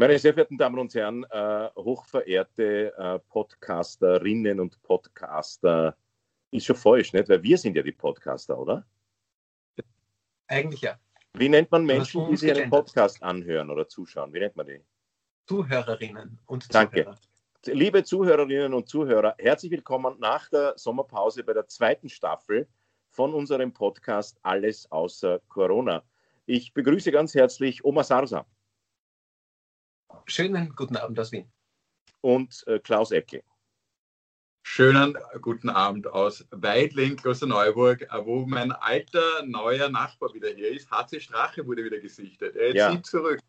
Meine sehr verehrten Damen und Herren, äh, hochverehrte äh, Podcasterinnen und Podcaster, ist schon falsch, nicht? Weil wir sind ja die Podcaster, oder? Eigentlich ja. Wie nennt man Menschen, die sich einen Podcast anhören oder zuschauen? Wie nennt man die? Zuhörerinnen und Danke. Zuhörer. Liebe Zuhörerinnen und Zuhörer, herzlich willkommen nach der Sommerpause bei der zweiten Staffel von unserem Podcast Alles außer Corona. Ich begrüße ganz herzlich Oma Sarsa. Schönen guten Abend aus Wien. Und äh, Klaus Eckel. Schönen guten Abend aus Weidling, Klosterneuburg, äh, wo mein alter neuer Nachbar wieder hier ist. HC Strache wurde wieder gesichtet. Er ja. zieht zurück.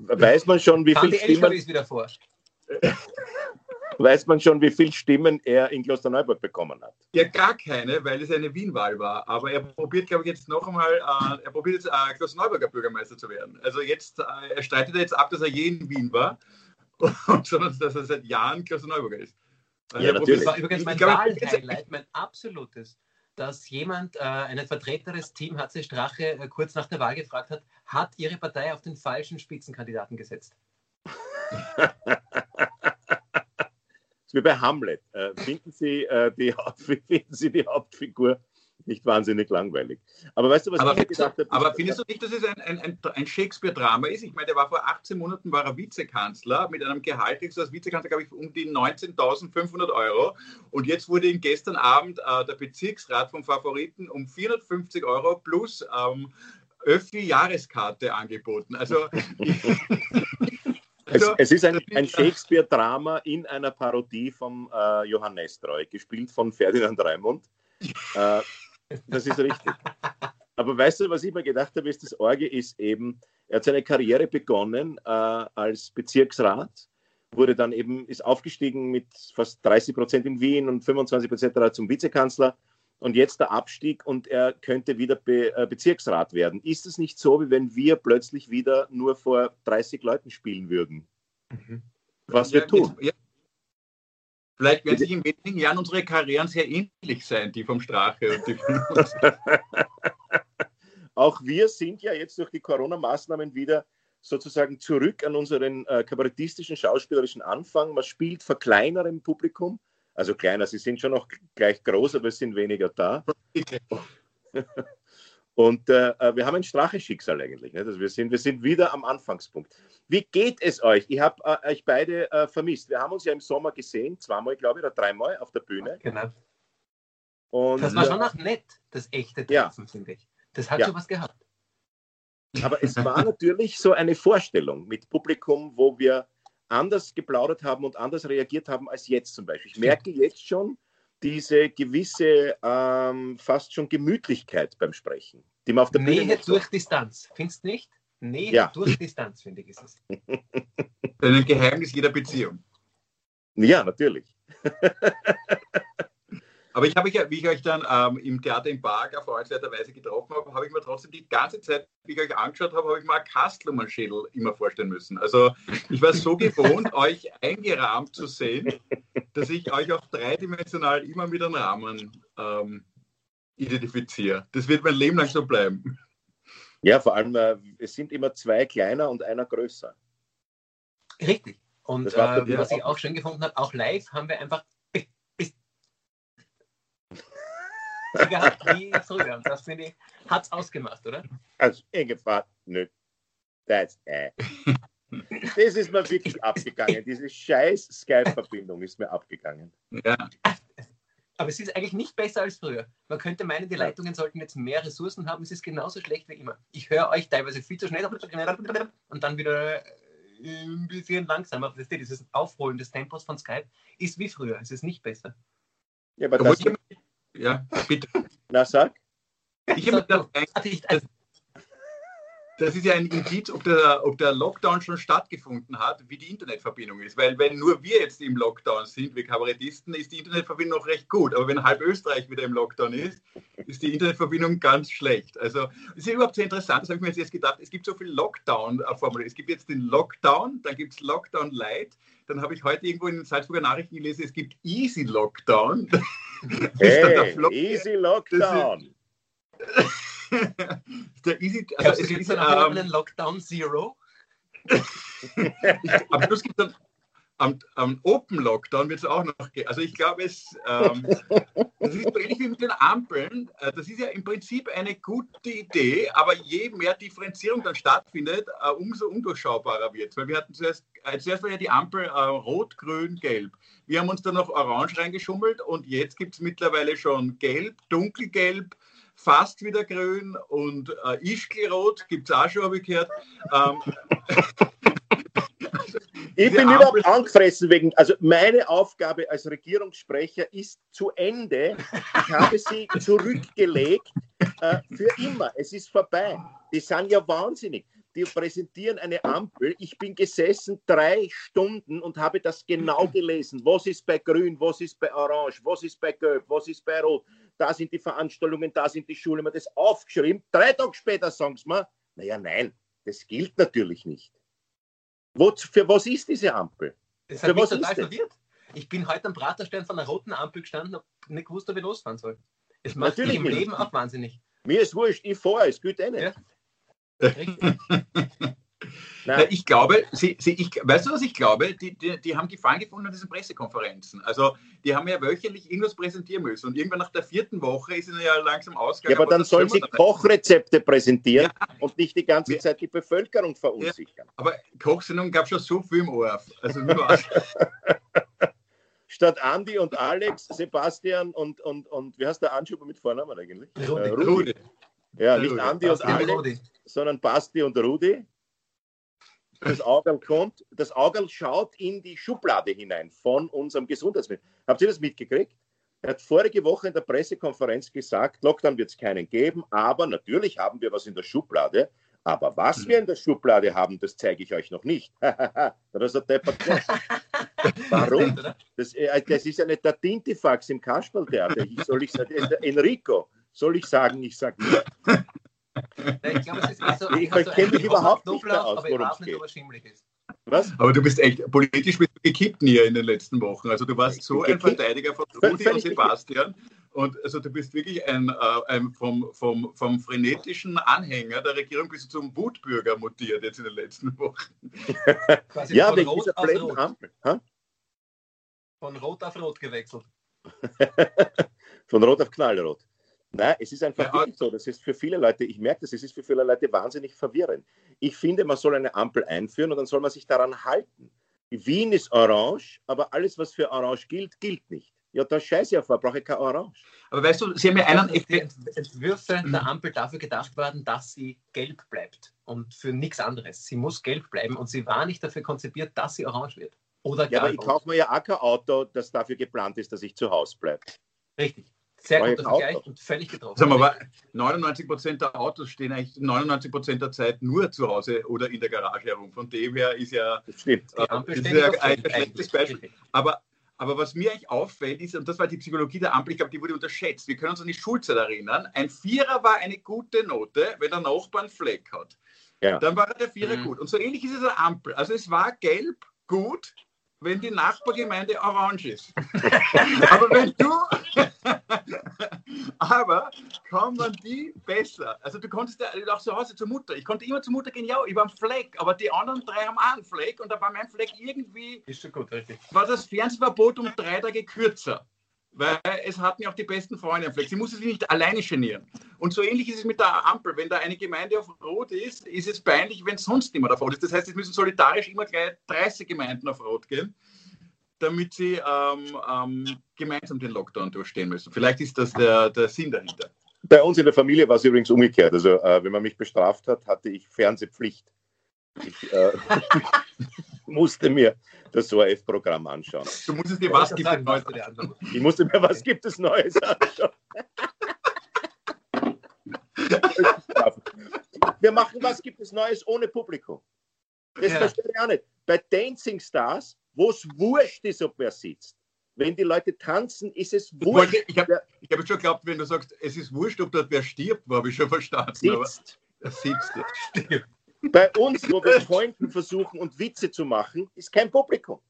Weiß man schon, wie viele Stimmen... wieder vor. Weiß man schon, wie viele Stimmen er in Klosterneuburg bekommen hat? Ja, gar keine, weil es eine Wien-Wahl war. Aber er probiert, glaube ich, jetzt noch einmal, äh, er probiert jetzt äh, Klosterneuburger Bürgermeister zu werden. Also jetzt, äh, er streitet jetzt ab, dass er je in Wien war, sondern dass er seit Jahren Klosterneuburger ist. Also ja, natürlich. Das war übrigens mein Wahlhighlight, mein absolutes, dass jemand, äh, ein vertreteres Team HC Strache, äh, kurz nach der Wahl gefragt hat, hat Ihre Partei auf den falschen Spitzenkandidaten gesetzt? wie bei Hamlet. Äh, finden, Sie, äh, die finden Sie die Hauptfigur nicht wahnsinnig langweilig. Aber weißt du, was aber ich gedacht habe? Aber findest du nicht, dass es ein, ein, ein Shakespeare-Drama ist? Ich meine, der war vor 18 Monaten war er Vizekanzler mit einem Gehalt als Vizekanzler, glaube ich, um die 19.500 Euro. Und jetzt wurde ihm gestern Abend äh, der Bezirksrat vom Favoriten um 450 Euro plus ähm, Öffi-Jahreskarte angeboten. Also Es, es, ist ein, ein Shakespeare-Drama in einer Parodie von äh, Johann Nestroy, gespielt von Ferdinand Raimund. Äh, das ist richtig. Aber weißt du, was ich mir gedacht habe, ist, das Orge ist eben, er hat seine Karriere begonnen äh, als Bezirksrat, wurde dann eben, ist aufgestiegen mit fast 30 Prozent in Wien und 25 Prozent zum Vizekanzler und jetzt der Abstieg und er könnte wieder Be äh, Bezirksrat werden. Ist es nicht so, wie wenn wir plötzlich wieder nur vor 30 Leuten spielen würden? Mhm. Was wir tun? Ja. Vielleicht werden sich in wenigen Jahren unsere Karrieren sehr ähnlich sein, die vom Strache und die von uns. Auch wir sind ja jetzt durch die Corona-Maßnahmen wieder sozusagen zurück an unseren äh, kabarettistischen, schauspielerischen Anfang. Man spielt vor kleinerem Publikum also kleiner, sie sind schon noch gleich groß, aber es sind weniger da. Und äh, äh, wir haben ein Strache-Schicksal eigentlich. Nicht? Also wir, sind, wir sind wieder am Anfangspunkt. Wie geht es euch? Ich habe äh, euch beide äh, vermisst. Wir haben uns ja im Sommer gesehen, zweimal, glaube ich, oder dreimal auf der Bühne. Genau. Und, das war schon noch nett, das echte Treffen, ja. finde ich. Das hat ja. schon was gehabt. Aber es war natürlich so eine Vorstellung mit Publikum, wo wir anders geplaudert haben und anders reagiert haben als jetzt zum Beispiel. Ich merke jetzt schon diese gewisse ähm, fast schon Gemütlichkeit beim Sprechen, die man auf der Nähe Bühne durch Distanz, findest du nicht? Nähe ja. durch Distanz, finde ich, ist es. Ein Geheimnis jeder Beziehung. Ja, natürlich. Aber ich habe, wie ich euch dann ähm, im Theater im Park erfreuenswerterweise getroffen habe, habe ich mir trotzdem die ganze Zeit, wie ich euch angeschaut habe, habe ich mir ein Kastelmann-Schädel immer vorstellen müssen. Also ich war so gewohnt, euch eingerahmt zu sehen, dass ich euch auch dreidimensional immer mit einem Rahmen ähm, identifiziere. Das wird mein Leben lang so bleiben. Ja, vor allem, äh, es sind immer zwei kleiner und einer größer. Richtig. Und äh, was ich auch schön gefunden habe, auch live haben wir einfach gehabt wie früher. Und das finde ich, hat es ausgemacht, oder? Also Ingefahrt, nö. That's äh. Das ist mir wirklich abgegangen. Diese scheiß Skype-Verbindung ist mir abgegangen. Ja. Aber es ist eigentlich nicht besser als früher. Man könnte meinen, die Leitungen sollten jetzt mehr Ressourcen haben. Es ist genauso schlecht wie immer. Ich höre euch teilweise viel zu schnell und dann wieder äh, ein bisschen langsamer. Dieses Aufholen des Tempos von Skype ist wie früher. Es ist nicht besser. Ja, aber das, ja, bitte. Na, sag. Ich habe gedacht, das, das ist ja ein Indiz, ob der, ob der Lockdown schon stattgefunden hat, wie die Internetverbindung ist. Weil wenn nur wir jetzt im Lockdown sind, wir Kabarettisten, ist die Internetverbindung noch recht gut. Aber wenn halb Österreich wieder im Lockdown ist, ist die Internetverbindung ganz schlecht. Also es ist überhaupt sehr interessant, das habe ich mir jetzt gedacht, es gibt so viele Lockdown-Formulare. Es gibt jetzt den Lockdown, dann gibt es Lockdown Light, dann habe ich heute irgendwo in den Salzburger Nachrichten gelesen, es gibt Easy Lockdown. Hey, Easy Lockdown. der Easy, also es gibt dann ähm, einen Lockdown Zero. am Schluss gibt es dann am, am Open Lockdown wird es auch noch gehen. Also ich glaube, es ähm, das ist so ähnlich wie mit den Ampeln. Äh, das ist ja im Prinzip eine gute Idee, aber je mehr Differenzierung dann stattfindet, äh, umso undurchschaubarer wird es. Weil wir hatten zuerst, äh, zuerst war ja die Ampel äh, rot, grün, gelb. Wir haben uns dann noch orange reingeschummelt und jetzt gibt es mittlerweile schon gelb, dunkelgelb, fast wieder grün und äh, Ischgelrot gibt es auch schon, habe ich gehört. Ähm, Ich bin überhaupt angefressen wegen, also meine Aufgabe als Regierungssprecher ist zu Ende. Ich habe sie zurückgelegt äh, für immer. Es ist vorbei. Die sind ja wahnsinnig. Die präsentieren eine Ampel. Ich bin gesessen drei Stunden und habe das genau gelesen. Was ist bei Grün, was ist bei Orange, was ist bei Gelb, was ist bei Rot. Da sind die Veranstaltungen, da sind die Schulen. Man das aufgeschrieben. Drei Tage später sagen sie mir, naja, nein, das gilt natürlich nicht. Wo, für was ist diese Ampel? Das hat für mich total verwirrt. Ich bin heute am Praterstern von einer roten Ampel gestanden und nicht gewusst, ob ich losfahren soll. Es macht mich im Leben auch wahnsinnig. Mir ist wurscht, ich fahre, es geht eh nicht. Ja. Na, ich glaube, sie, sie, ich, weißt du, was ich glaube? Die, die, die haben Gefallen gefunden an diesen Pressekonferenzen. Also, die haben ja wöchentlich irgendwas präsentieren müssen. Und irgendwann nach der vierten Woche ist ihnen ja langsam ausgegangen. Ja, aber, dann sollen sie Kochrezepte präsentieren ja. und nicht die ganze ja. Zeit die Bevölkerung verunsichern. Ja, aber Kochsendung gab es schon so viel im Ohr. Also, Statt Andi und Alex, Sebastian und, und, und wie heißt der Anschuber mit Vornamen eigentlich? Rudi. Äh, Rudi. Ja, nicht Andi und Alex, sondern Basti und Rudi das Auge kommt, das Auge schaut in die Schublade hinein von unserem Gesundheitsminister. Habt ihr das mitgekriegt? Er hat vorige Woche in der Pressekonferenz gesagt, Lockdown wird es keinen geben, aber natürlich haben wir was in der Schublade. Aber was wir in der Schublade haben, das zeige ich euch noch nicht. das hat der Warum? Das, äh, das, ist ja nicht der Tintifax im Kasperltheater. Soll ich sagen, Enrico, soll ich sagen, ich sage nicht. Ich, glaube, es ist so, ich also kenne mich überhaupt nicht da aus, worum es geht. Was? Aber du bist echt politisch gekippt hier in den letzten Wochen. Also du warst so ein Verteidiger von Rudi und Sebastian. Und also du bist wirklich ein, äh, ein vom, vom, vom frenetischen Anhänger der Regierung bis zum Wutbürger mutiert jetzt in den letzten Wochen. ja, wegen dieser blöden Ampel. Ha? Von Rot auf Rot gewechselt. von Rot auf Knallrot. Nein, es ist einfach ja, so. Das ist für viele Leute, ich merke das, es ist für viele Leute wahnsinnig verwirrend. Ich finde, man soll eine Ampel einführen und dann soll man sich daran halten. Wien ist orange, aber alles, was für orange gilt, gilt nicht. Ja, da scheiße ich auf, brauche ich kein Orange. Aber weißt du, Sie haben ja einen Entwürfe mhm. der Ampel dafür gedacht worden, dass sie gelb bleibt und für nichts anderes. Sie muss gelb bleiben und sie war nicht dafür konzipiert, dass sie orange wird. Oder ja, aber ich kaufe mir ja auch kein Auto, das dafür geplant ist, dass ich zu Hause bleibe. Richtig. Sehr guter Vergleich und völlig getroffen. Sag mal, aber 99 Prozent der Autos stehen eigentlich 99 Prozent der Zeit nur zu Hause oder in der Garage herum. Von dem her ist ja, das stimmt. Äh, das ist ja ein schlechtes Beispiel. Aber, aber was mir eigentlich auffällt, ist, und das war die Psychologie der Ampel, ich glaube, die wurde unterschätzt. Wir können uns an die Schulzeit erinnern. Ein Vierer war eine gute Note, wenn der Nachbar einen Fleck hat. Ja. Dann war der Vierer mhm. gut. Und so ähnlich ist es der Ampel. Also es war gelb gut, wenn die Nachbargemeinde orange ist. aber wenn du. aber kann man die besser. Also du konntest ja auch zu Hause zur Mutter. Ich konnte immer zur Mutter gehen, ja, ich war ein Fleck, aber die anderen drei haben auch einen Fleck und da war mein Fleck irgendwie. Ist schon gut, richtig. War das Fernsehverbot um drei Tage kürzer weil es hatten ja auch die besten Freunde am Fleck. Sie musste sich nicht alleine genieren. Und so ähnlich ist es mit der Ampel. Wenn da eine Gemeinde auf Rot ist, ist es peinlich, wenn sonst niemand auf Rot ist. Das heißt, es müssen solidarisch immer gleich 30 Gemeinden auf Rot gehen, damit sie ähm, ähm, gemeinsam den Lockdown durchstehen müssen. Vielleicht ist das der, der Sinn dahinter. Bei uns in der Familie war es übrigens umgekehrt. Also, äh, wenn man mich bestraft hat, hatte ich Fernsehpflicht. Ich äh, musste mir das ORF-Programm anschauen. Du musstest dir was gibt es Neues Ich musste mir was gibt es Neues anschauen. Wir machen was gibt es Neues ohne Publikum. Das ja. verstehe ich auch nicht. Bei Dancing Stars, wo es wurscht ist, ob wer sitzt. Wenn die Leute tanzen, ist es wurscht. Ich habe hab schon geglaubt, wenn du sagst, es ist wurscht, ob dort wer stirbt, habe ich schon verstanden. Sitzt. Aber, sitzt. Stirbt. Bei uns, wo wir Freunden versuchen und Witze zu machen, ist kein Publikum.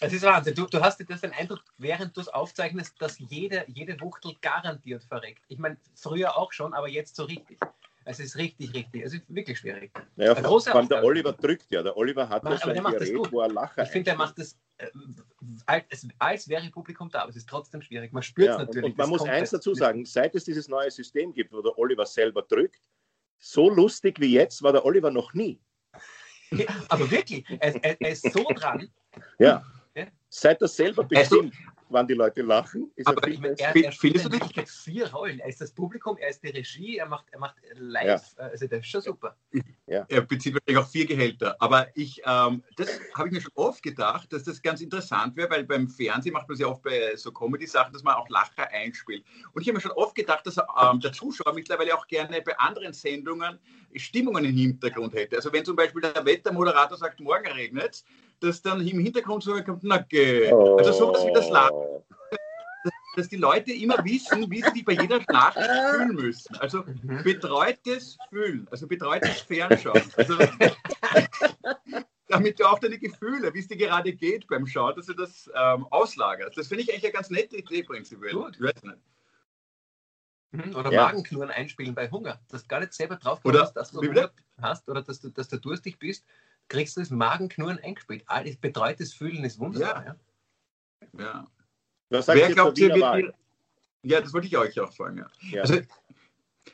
Es ist Wahnsinn. Du, du hast den Eindruck, während du es aufzeichnest, dass jede, jede Wuchtel garantiert verreckt. Ich meine, früher auch schon, aber jetzt so richtig. Es ist richtig, richtig. Es ist wirklich schwierig. Naja, große vor allem der. Oliver drückt ja. Der Oliver hat ja so der ein macht das Gerät, wo er Lacher Ich finde, er macht das, äh, als, als wäre Publikum da, aber es ist trotzdem schwierig. Man spürt es Ja, natürlich. und man das muss eins jetzt. dazu sagen, seit es dieses neue System gibt, wo der Oliver selber drückt, so lustig wie jetzt war der Oliver noch nie. Ja, aber wirklich, er, er, er ist so dran. Ja. Ja. Seit er selber Also- bestimmt, wann die Leute lachen, ist Aber er Ich viel meine, er, er spielt du Wirklichkeit vier Rollen. Er ist das Publikum, er ist die Regie, er macht, er macht live. Also das ist schon super. Er bezieht wahrscheinlich auch vier Gehälter. Aber ich, ähm, das habe ich mir schon oft gedacht, dass das ganz interessant wäre, weil beim Fernsehen macht man es ja oft bei so Comedy-Sachen, dass man auch Lacher einspielt. Und ich habe mir schon oft gedacht, dass ähm, der Zuschauer mittlerweile auch gerne bei anderen Sendungen Stimmungen im Hintergrund hätte. Also wenn zum Beispiel der Wettermoderator sagt, morgen regnet dass dann im Hintergrund so kommt, na geh. Also sowas wie das Lachen, Oh. dass die Leute immer wissen, wie sie sich bei jeder Nachricht fühlen müssen. Also Mhm. betreutes Fühlen, also betreutes Fernschauen. Also, damit du auch deine Gefühle, wie es dir gerade geht beim Schauen, dass du das ähm, auslagerst. Das finde ich eigentlich eine ganz nette Idee prinzipiell. Gut. Ich weiß nicht. Mhm, Oder Ja. Magenknurren einspielen bei Hunger. Dass du gar nicht selber drauf kommst, dass du? Hunger hast oder dass du, dass du durstig bist, kriegst du das Magenknurren eingespielt. Alles betreutes Fühlen ist wunderbar. Ja. Ja. Was sagt Wer glaubt ihr, wird Ja, das wollte ich euch auch fragen. Ja. Ja. Also,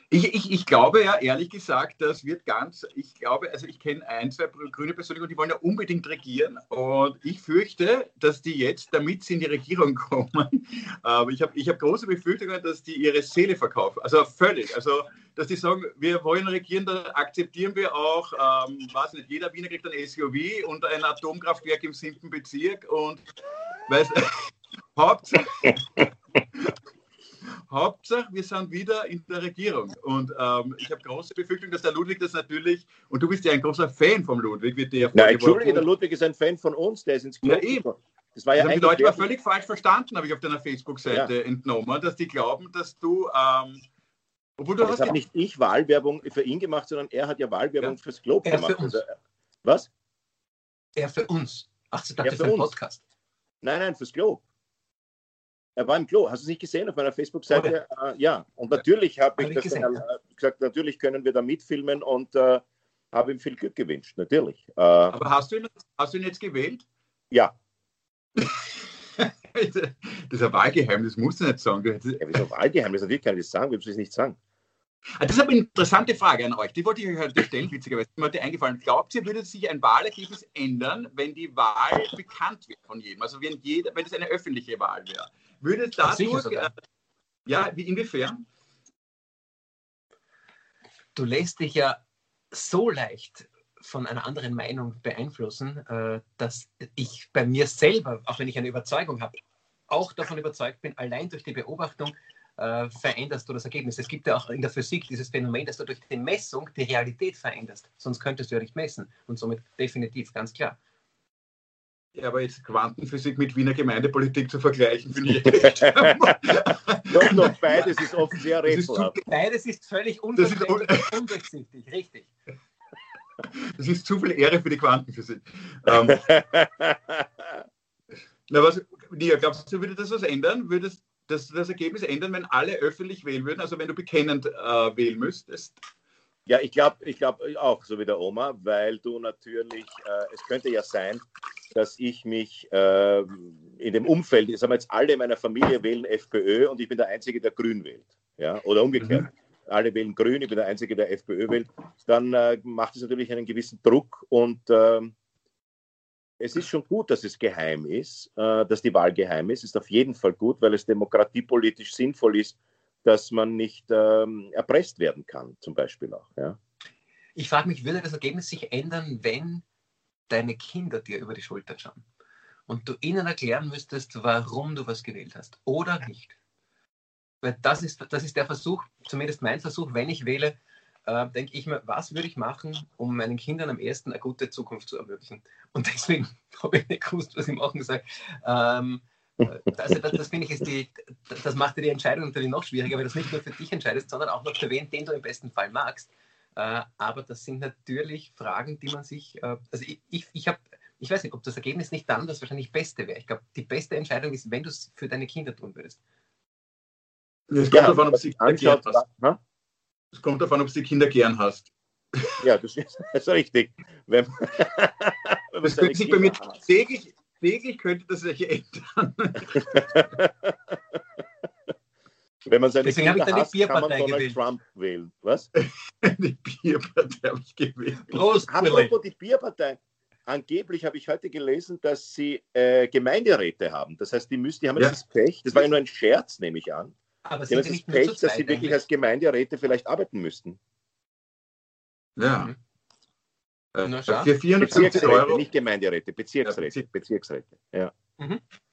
ich, ich, ich glaube ja, ehrlich gesagt, das wird ganz, ich glaube, also ich kenne ein, zwei grüne Persönlichkeiten, die wollen ja unbedingt regieren. Und ich fürchte, dass die jetzt, damit sie in die Regierung kommen, aber ich habe ich hab große Befürchtungen, dass die ihre Seele verkaufen, also völlig, also dass die sagen, wir wollen regieren, dann akzeptieren wir auch, ähm, weiß nicht, jeder Wiener kriegt ein SUV und ein Atomkraftwerk im siebten Bezirk und weiß, Hauptsache, Hauptsache, wir sind wieder in der Regierung. Und ähm, ich habe große Befürchtung, dass der Ludwig das natürlich, und du bist ja ein großer Fan vom Ludwig, wird dir Na, Entschuldige, der Ludwig ist ein Fan von uns, der ist ins Ja, Klo eben. gekommen. Das war Das ja haben die Leute aber wirklich- völlig falsch verstanden, habe ich auf deiner Facebook-Seite entnommen, dass die glauben, dass du, ähm, obwohl du Das hast habe ja, nicht ich Wahlwerbung für ihn gemacht, sondern er hat ja Wahlwerbung Ja. fürs Globe Er gemacht. für uns. Also, was? Er für uns. Ach, ich dachte Ja, für für einen uns. Podcast. Nein, nein, fürs Globe. Er war im Klo. Hast du es nicht gesehen auf meiner Facebook-Seite? Äh, ja. Und natürlich habe ich Hab ich das gesehen, dann, ja. äh, gesagt, natürlich können wir da mitfilmen und äh, habe ihm viel Glück gewünscht. Natürlich. Äh, aber hast du, ihn, hast du ihn jetzt gewählt? ja. Das ist ein Wahlgeheimnis, musst du nicht sagen. Ja, wieso Wahlgeheimnis? Natürlich kann ich das sagen. Wir müssen es nicht sagen. Ah, Das ist aber eine interessante Frage an euch. Die wollte ich euch heute stellen, witzigerweise. Mir heute eingefallen. Glaubt ihr, würde sich ein Wahlergebnis ändern, wenn die Wahl bekannt wäre von jedem? Also wenn, jeder, wenn es eine öffentliche Wahl wäre? Würde dadurch, äh, ja, wie, inwiefern? Du lässt dich ja so leicht von einer anderen Meinung beeinflussen, äh, dass ich bei mir selber, auch wenn ich eine Überzeugung habe, auch davon überzeugt bin, allein durch die Beobachtung äh, veränderst du das Ergebnis. Es gibt ja auch in der Physik dieses Phänomen, dass du durch die Messung die Realität veränderst. Sonst könntest du ja nicht messen. Und somit definitiv, ganz klar. Ja, aber jetzt Quantenphysik mit Wiener Gemeindepolitik zu vergleichen, finde ich echt. Doch, doch, beides ist oft sehr rätselhaft. Beides ist völlig undurchsichtig. Richtig. das ist zu viel Ehre für die Quantenphysik. Ähm, na, was, Nia, glaubst du, würde das was ändern? Würde das, das, das Ergebnis ändern, wenn alle öffentlich wählen würden? Also wenn du bekennend äh, wählen müsstest? Ja, ich glaube ich glaub auch, so wie der Oma, weil du natürlich, äh, es könnte ja sein, dass ich mich äh, in dem Umfeld, sagen wir jetzt alle in meiner Familie wählen FPÖ und ich bin der Einzige, der Grün wählt. Ja? Oder umgekehrt. Alle wählen Grün, ich bin der Einzige, der FPÖ wählt. Dann äh, macht es natürlich einen gewissen Druck und ähm, es ist schon gut, dass es geheim ist, äh, dass die Wahl geheim ist. Ist auf jeden Fall gut, weil es demokratiepolitisch sinnvoll ist, dass man nicht ähm, erpresst werden kann, zum Beispiel auch. Ja? Ich frage mich, würde das Ergebnis sich ändern, wenn deine Kinder dir über die Schulter schauen und du ihnen erklären müsstest, warum du was gewählt hast oder nicht? Weil das ist, das ist der Versuch, zumindest mein Versuch, wenn ich wähle, äh, denke ich mir, was würde ich machen, um meinen Kindern am ersten eine gute Zukunft zu ermöglichen? Und deswegen habe ich nicht gewusst, was ich machen soll. Ähm, also das, das finde ich, ist die, das macht dir die Entscheidung natürlich noch schwieriger, weil du das nicht nur für dich entscheidest, sondern auch noch für wen, den du im besten Fall magst. Äh, aber das sind natürlich Fragen, die man sich, äh, also ich, ich, ich habe, ich weiß nicht, ob das Ergebnis nicht dann das wahrscheinlich Beste wäre. Ich glaube, die beste Entscheidung ist, wenn du es für deine Kinder tun würdest. Es kommt Ja, davon, ob was sich sich anschaut, erklärt, was, ha? Es kommt davon, ob du die Kinder gern hast. Ja, das ist, das ist richtig. Wenn, wenn das könnte sich bei mir täglich, täglich könnte das sich ändern. Wenn man seine Deswegen Kinder habe ich hasst, eine kann man Bierpartei Donald gewählt. Trump wählen. Was? Eine Bierpartei habe ich gewählt. Prost. Apropos die Bierpartei. Angeblich habe ich heute gelesen, dass sie äh, Gemeinderäte haben. Das heißt, die, müssen, die haben Ja. jetzt das Pech, das war ja nur ein Scherz, nehme ich an. Aber Die haben sie das Pech, dass sie wirklich eigentlich? als Gemeinderäte vielleicht arbeiten müssten. Ja. Mhm. Äh. Für 450 Bezirksräte, Euro. nicht Gemeinderäte, Bezirksräte. Ja, Bezirksräte. Ja.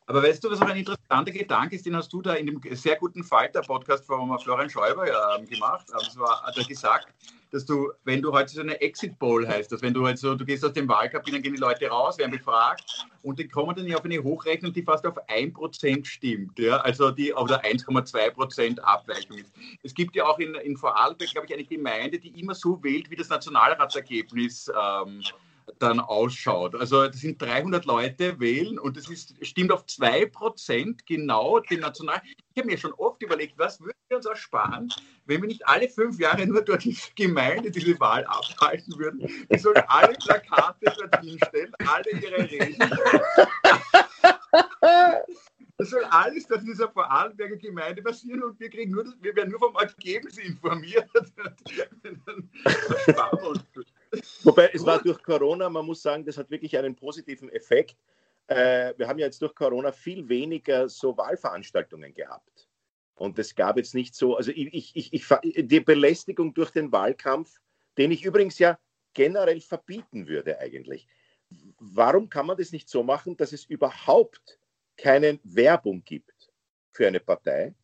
Aber weißt du, was auch ein interessanter Gedanke ist, den hast du da in dem sehr guten Falter-Podcast von Florian Schäuber ja, ähm, gemacht. War, hat er gesagt, dass du, wenn du heute so eine Exit Poll heißt, dass wenn du halt so, du gehst aus dem Wahlkabinen, dann gehen die Leute raus, werden befragt und die kommen dann auf eine Hochrechnung, die fast auf 1% stimmt, ja, also die oder 1,2% Abweichung ist. Es gibt ja auch in, in Vorarlberg, glaube ich, eine Gemeinde, die immer so wählt, wie das Nationalratsergebnis ähm, dann ausschaut. Also das sind 300 Leute wählen und das ist, stimmt auf 2% genau den National... Ich habe mir schon oft überlegt, was würden wir uns ersparen, wenn wir nicht alle fünf Jahre nur dort in der Gemeinde diese Wahl abhalten würden. Wir sollen alle Plakate dort hinstellen, alle ihre Reden. Das soll alles dort in dieser Vorarlberger Gemeinde passieren und wir kriegen nur das, wir werden nur vom Ergebnis informiert. Dann wir uns. Wobei es war durch Corona, man muss sagen, das hat wirklich einen positiven Effekt. Äh, wir haben ja jetzt durch Corona viel weniger so Wahlveranstaltungen gehabt. Und es gab jetzt nicht so, also ich, ich, ich, die Belästigung durch den Wahlkampf, den ich übrigens ja generell verbieten würde eigentlich. Warum kann man das nicht so machen, dass es überhaupt keine Werbung gibt für eine Partei,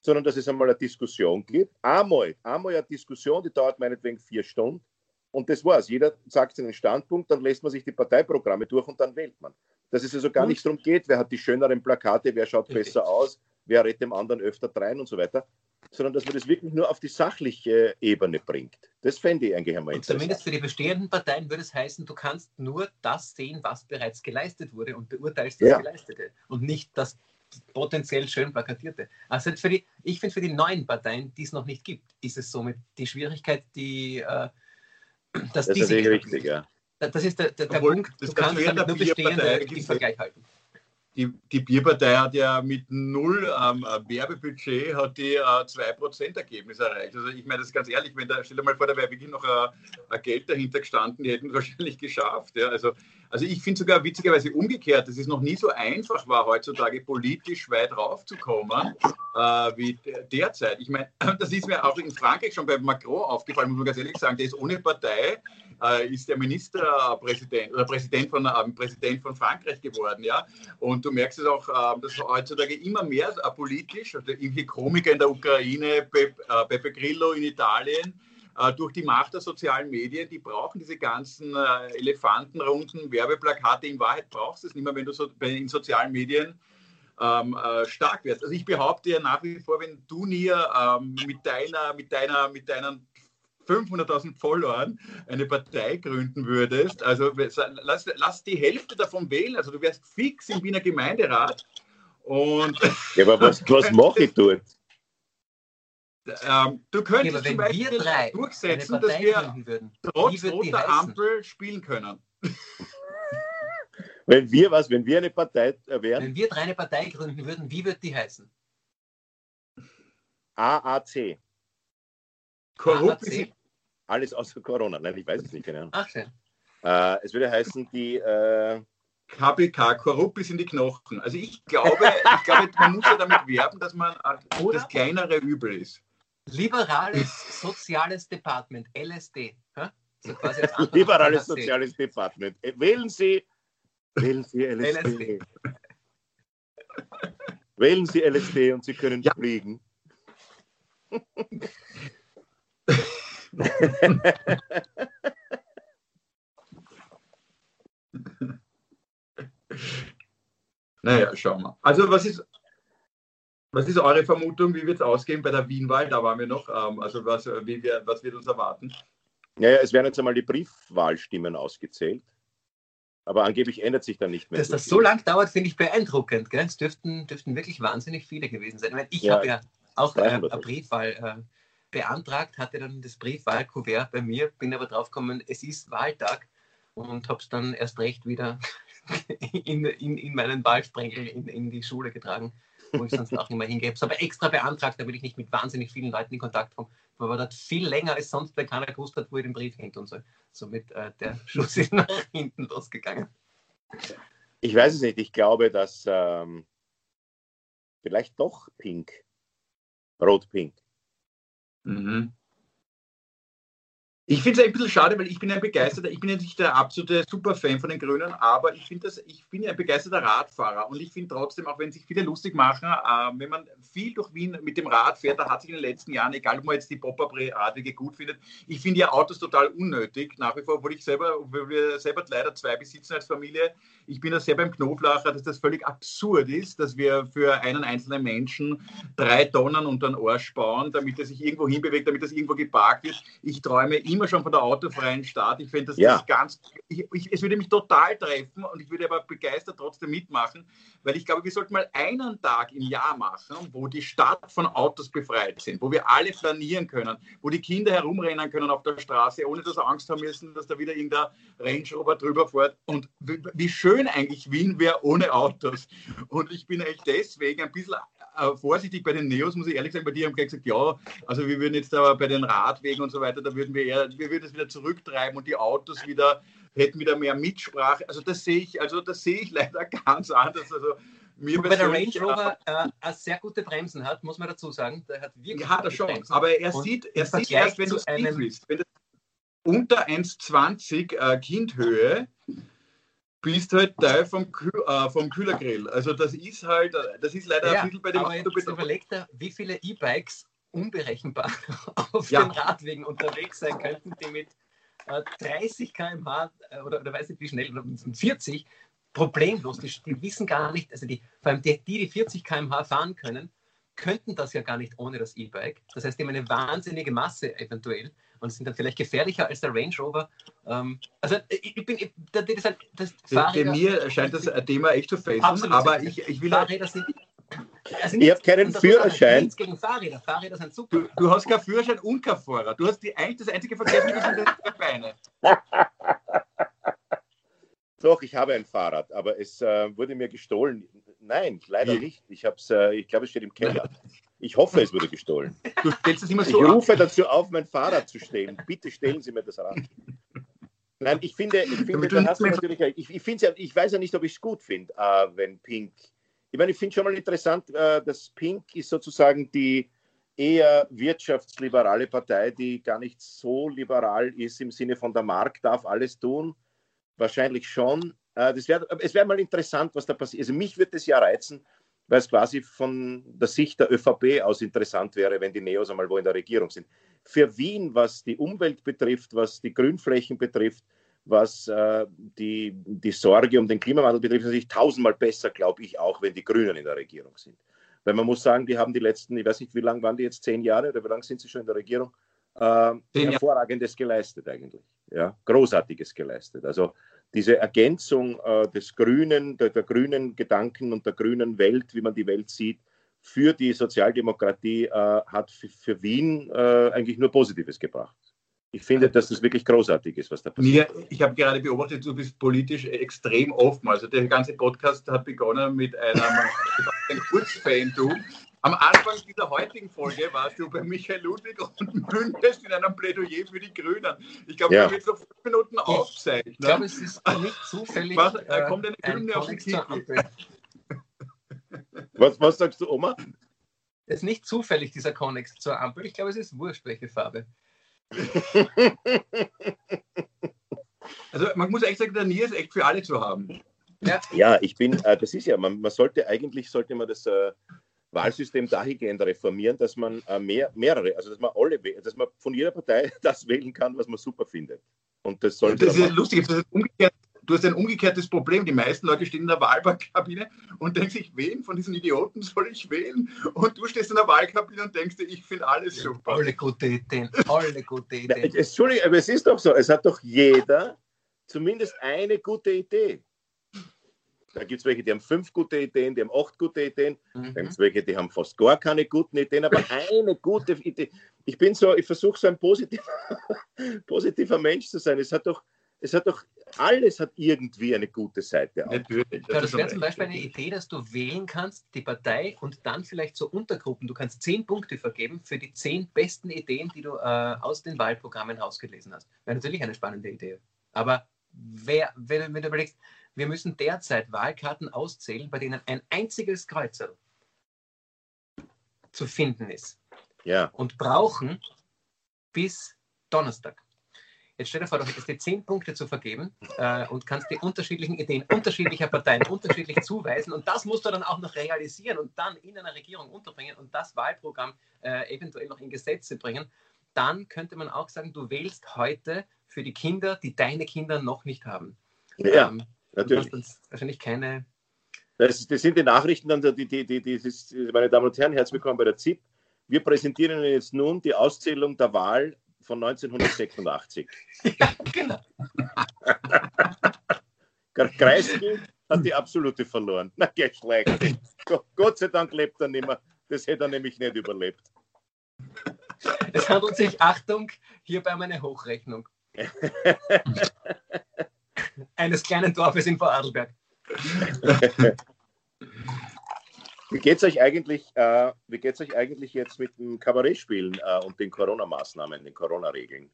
sondern dass es einmal eine Diskussion gibt? Einmal, einmal eine Diskussion, die dauert meinetwegen vier Stunden und das war's. Jeder sagt seinen Standpunkt, dann lässt man sich die Parteiprogramme durch und dann wählt man. Dass es also gar Und- nicht darum geht, wer hat die schöneren Plakate, wer schaut besser aus, wer redet dem anderen öfter drein und so weiter, sondern dass man das wirklich nur auf die sachliche Ebene bringt. Das fände ich eigentlich einmal Und zumindest interessant. für die bestehenden Parteien würde es heißen, du kannst nur das sehen, was bereits geleistet wurde und beurteilst das Ja. Geleistete und nicht das potenziell schön plakatierte. Also für die, ich finde, für die neuen Parteien, die es noch nicht gibt, ist es somit die Schwierigkeit, die, äh, dass Das die ist sich natürlich richtig, ja. Das ist der, der, der Obwohl, Punkt, das du kannst damit der nur bestehende gesehen. Vergleich halten. Die, die Bierpartei hat ja mit null ähm, Werbebudget hat die äh, 2% Ergebnis erreicht. Also ich meine, das ist ganz ehrlich, wenn da, stell dir mal vor, da wäre wirklich noch äh, ein Geld dahinter gestanden, die hätten es wahrscheinlich geschafft. Ja. Also, also ich finde sogar witzigerweise umgekehrt, dass es noch nie so einfach war, heutzutage politisch weit raufzukommen äh, wie de- derzeit. Ich meine, das ist mir auch in Frankreich schon bei Macron aufgefallen, muss man ganz ehrlich sagen, der ist ohne Partei äh, ist der Ministerpräsident oder Präsident von, äh, Präsident von Frankreich geworden, ja. Und du merkst es auch, äh, dass heutzutage immer mehr äh, politisch, also irgendwelche Komiker in der Ukraine, Pep, äh, Pepe Grillo in Italien, durch die Macht der sozialen Medien, die brauchen diese ganzen äh, Elefantenrunden, Werbeplakate. In Wahrheit brauchst du es nicht mehr, wenn du so, in sozialen Medien ähm, äh, stark wirst. Also ich behaupte ja nach wie vor, wenn du nie ähm, mit deiner, mit deiner, mit deinen 500.000 Followern eine Partei gründen würdest, also lass, lass die Hälfte davon wählen, also du wärst fix im Wiener Gemeinderat und Ja, aber was, was mache ich dort? Ähm, du Ja, könntest aber zum Beispiel durchsetzen, dass wir würden, trotz roter? Ampel spielen können. Wenn wir was, wenn wir eine Partei äh, wären, wenn wir drei eine Partei gründen würden, wie wird die heißen? AAC, Korrupt ist alles außer Corona. Nein, ich weiß es nicht, Ahnung. Ach schön. Äh, es würde heißen, die, äh, KPK, korrupt bis in die Knochen. Also ich glaube, ich glaube, man muss ja damit werben, dass man das kleinere Übel ist. Liberales Soziales Department, LSD. So liberales soziales Department. Äh, Wählen Sie, wählen Sie LSD. LSD. wählen Sie LSD und Sie können Ja. fliegen. Naja, schauen wir. Also was ist, was ist eure Vermutung, wie wird es ausgehen bei der Wienwahl? Da waren wir noch. Ähm, also was, äh, wie wir, was wird uns erwarten? Ja, ja, es werden jetzt einmal die Briefwahlstimmen ausgezählt. Aber angeblich ändert sich dann nicht mehr. Dass so das viel. so lang dauert, finde ich beeindruckend. Gell? Es dürften, dürften wirklich wahnsinnig viele gewesen sein. Ich, meine, ich Ja, habe ja auch äh, 300. eine Briefwahl beantragt, hatte dann das Briefwahlkuvert bei mir, bin aber draufgekommen, es ist Wahltag und habe es dann erst recht wieder in, in, in meinen Wahlsprengel in, in die Schule getragen, wo ich sonst auch immer hingehe. Es aber extra beantragt, damit ich nicht mit wahnsinnig vielen Leuten in Kontakt komme. Aber dort viel länger als sonst, weil keiner gewusst hat, wo ich den Brief hängt und so. Somit äh, der Schuss ist nach hinten losgegangen. Ich weiß es nicht. Ich glaube, dass ähm, vielleicht doch pink. Rot-pink. Mhm. Ich finde es ein bisschen schade, weil ich bin ein begeisterter, ich bin ja nicht der absolute Superfan von den Grünen, aber ich finde das, ich bin ein begeisterter Radfahrer und ich finde trotzdem, auch wenn sich viele lustig machen, äh, wenn man viel durch Wien mit dem Rad fährt, da hat sich in den letzten Jahren, egal ob man jetzt die Pop-Up-Radwege gut findet, ich finde ja Autos total unnötig, nach wie vor, obwohl ich selber, obwohl wir selber leider zwei besitzen als Familie. Ich bin da sehr beim Knoflacher, dass das völlig absurd ist, dass wir für einen einzelnen Menschen drei Tonnen unter den Arsch bauen, damit er sich irgendwo hinbewegt, damit das irgendwo geparkt wird. Ich träume immer immer schon von der autofreien Stadt. Ich finde das ja. ganz, ich, ich, es würde mich total treffen und ich würde aber begeistert trotzdem mitmachen, weil ich glaube, wir sollten mal einen Tag im Jahr machen, wo die Stadt von Autos befreit sind, wo wir alle planieren können, wo die Kinder herumrennen können auf der Straße, ohne dass sie Angst haben müssen, dass da wieder irgendein Range Rover drüber fährt. Und wie schön eigentlich Wien wäre ohne Autos. Und ich bin echt deswegen ein bisschen äh, vorsichtig bei den Neos, muss ich ehrlich sagen, bei dir haben gleich gesagt, ja, also wir würden jetzt aber bei den Radwegen und so weiter, da würden wir eher, wir würden es wieder zurücktreiben und die Autos wieder, hätten wieder mehr Mitsprache. Also das sehe ich, also das sehe ich leider ganz anders. Also mir Wobei der Range Rover äh, äh, sehr gute Bremsen hat, muss man dazu sagen. Der hat wirklich ja, hat er schon. Bremsen. Aber er und sieht, er sieht erst, wenn du es bist. Wenn das unter 1,20 äh, Kindhöhe bist halt Teil vom, Kühl, äh, vom Kühlergrill. Also das ist halt, das ist leider ja, ein bisschen bei dem aber Auto jetzt überlegt er, wie viele E-Bikes unberechenbar auf ja. den Radwegen unterwegs sein könnten, die mit äh, 30 km/h äh, oder, oder weiß nicht wie schnell, oder 40 problemlos, die, die, wissen gar nicht, also die, vor allem die, die 40 km/h fahren können, könnten das ja gar nicht ohne das E-Bike. Das heißt, die haben eine wahnsinnige Masse eventuell und sind dann vielleicht gefährlicher als der Range Rover. Ähm, also ich, ich bin, ich, das, das, das Fahrräder, mir scheint das ein Thema echt zu fesseln, aber ich, ich will... Fahrräder sind also ich habe keinen Führerschein. Gegen Fahrräder. Fahrräder sind super. Du, du, hast keinen Führerschein und kein Fahrrad. Du hast die, eigentlich das einzige Verkehrsmittel sind deine Beine. Doch, ich habe ein Fahrrad, aber es äh, wurde mir gestohlen. Nein, leider Wie? nicht. Ich, äh, ich glaube, es steht im Keller. Ich hoffe, es wurde gestohlen. Du stellst es immer so ich rufe ab. dazu auf, mein Fahrrad zu stehlen. Bitte stellen Sie mir das Rad. Nein, ich finde, ich, finde, da hast du natürlich, ich, ich, ja, ich weiß ja nicht, ob ich es gut finde, äh, wenn Pink. Ich meine, ich finde schon mal interessant, äh, dass Pink ist sozusagen die eher wirtschaftsliberale Partei, die gar nicht so liberal ist im Sinne von der Markt darf alles tun. Wahrscheinlich schon. Äh, das wär, es wäre mal interessant, was da passiert. Also mich würde es ja reizen, weil es quasi von der Sicht der ÖVP aus interessant wäre, wenn die Neos einmal wo in der Regierung sind. Für Wien, was die Umwelt betrifft, was die Grünflächen betrifft, was äh, die, die Sorge um den Klimawandel betrifft, ist natürlich tausendmal besser, glaube ich, auch wenn die Grünen in der Regierung sind. Weil man muss sagen, die haben die letzten, ich weiß nicht, wie lange waren die jetzt, zehn Jahre oder wie lange sind sie schon in der Regierung? Äh, hervorragendes geleistet eigentlich. Ja, großartiges geleistet. Also diese Ergänzung äh, des Grünen, der, der, grünen Gedanken und der grünen Welt, wie man die Welt sieht, für die Sozialdemokratie äh, hat für, Wien äh, eigentlich nur Positives gebracht. Ich finde, dass das wirklich großartig ist, was da passiert. Mir, ich habe gerade beobachtet, du bist politisch extrem offen. Also der ganze Podcast hat begonnen mit einem, einem Kurzfan, du, am Anfang dieser heutigen Folge warst du bei Michael Ludwig und mündest in einem Plädoyer für die Grünen. Ich glaube, ja. wir jetzt noch fünf Minuten aufzeichnen. Ich glaube, es ist nicht zufällig. Was, äh, kommt eine Hymne auf den Titel? Was, was sagst du, Oma? Es ist nicht zufällig, dieser Connex zur Ampel. Ich glaube, es ist wurscht, welche Farbe. also man muss echt sagen, der Nier ist echt für alle zu haben. Ja, ja ich bin, äh, das ist ja, man, man, sollte eigentlich, sollte man das äh, Wahlsystem dahingehend reformieren, dass man äh, mehr, mehrere, also dass man alle, dass man von jeder Partei das wählen kann, was man super findet. Und das soll. Das ist lustig, das ist umgekehrt, du hast ein umgekehrtes Problem. Die meisten Leute stehen in der Wahlkabine und denken sich, wen von diesen Idioten soll ich wählen? Und du stehst in der Wahlkabine und denkst dir, ich finde alles super. Alle gute Ideen, alle gute Ideen. Entschuldigung, aber es ist doch so, es hat doch jeder zumindest eine gute Idee. Da gibt es welche, die haben fünf gute Ideen, die haben acht gute Ideen. Mhm. Dann gibt es welche, die haben fast gar keine guten Ideen, aber eine gute Idee. Ich bin so, ich versuche so ein positiver, positiver Mensch zu sein. Es hat doch, es hat doch, alles hat irgendwie eine gute Seite. Auch. Natürlich. Das, das wäre zum Beispiel eine Idee, dass du wählen kannst, die Partei und dann vielleicht so Untergruppen. Du kannst zehn Punkte vergeben für die zehn besten Ideen, die du äh, aus den Wahlprogrammen rausgelesen hast. Wäre natürlich eine spannende Idee. Aber wer, wenn, wenn du überlegst, wir müssen derzeit Wahlkarten auszählen, bei denen ein einziges Kreuzel zu finden ist. Ja. Und brauchen bis Donnerstag. Jetzt stell dir vor, du hättest dir zehn Punkte zu vergeben äh, und kannst die unterschiedlichen Ideen unterschiedlicher Parteien unterschiedlich zuweisen und das musst du dann auch noch realisieren und dann in einer Regierung unterbringen und das Wahlprogramm äh, eventuell noch in Gesetze bringen. Dann könnte man auch sagen, du wählst heute für die Kinder, die deine Kinder noch nicht haben. Ja. Ähm, Natürlich. Du wahrscheinlich keine. Das, das, sind die Nachrichten, dann, die, die, die, die meine Damen und Herren, herzlich willkommen bei der ZIP. Wir präsentieren Ihnen jetzt nun die Auszählung der Wahl von 1986. ja, genau. Kreisky hat die absolute verloren. Na, geschlecht. Gott sei Dank lebt er nicht mehr. Das hätte er nämlich nicht überlebt. Es handelt sich, Achtung, hierbei um eine Hochrechnung. eines kleinen Dorfes in Vorarlberg. Wie geht es euch eigentlich, äh, wie geht's euch eigentlich jetzt mit dem Kabarettspielen äh, und den Corona-Maßnahmen, den Corona-Regeln?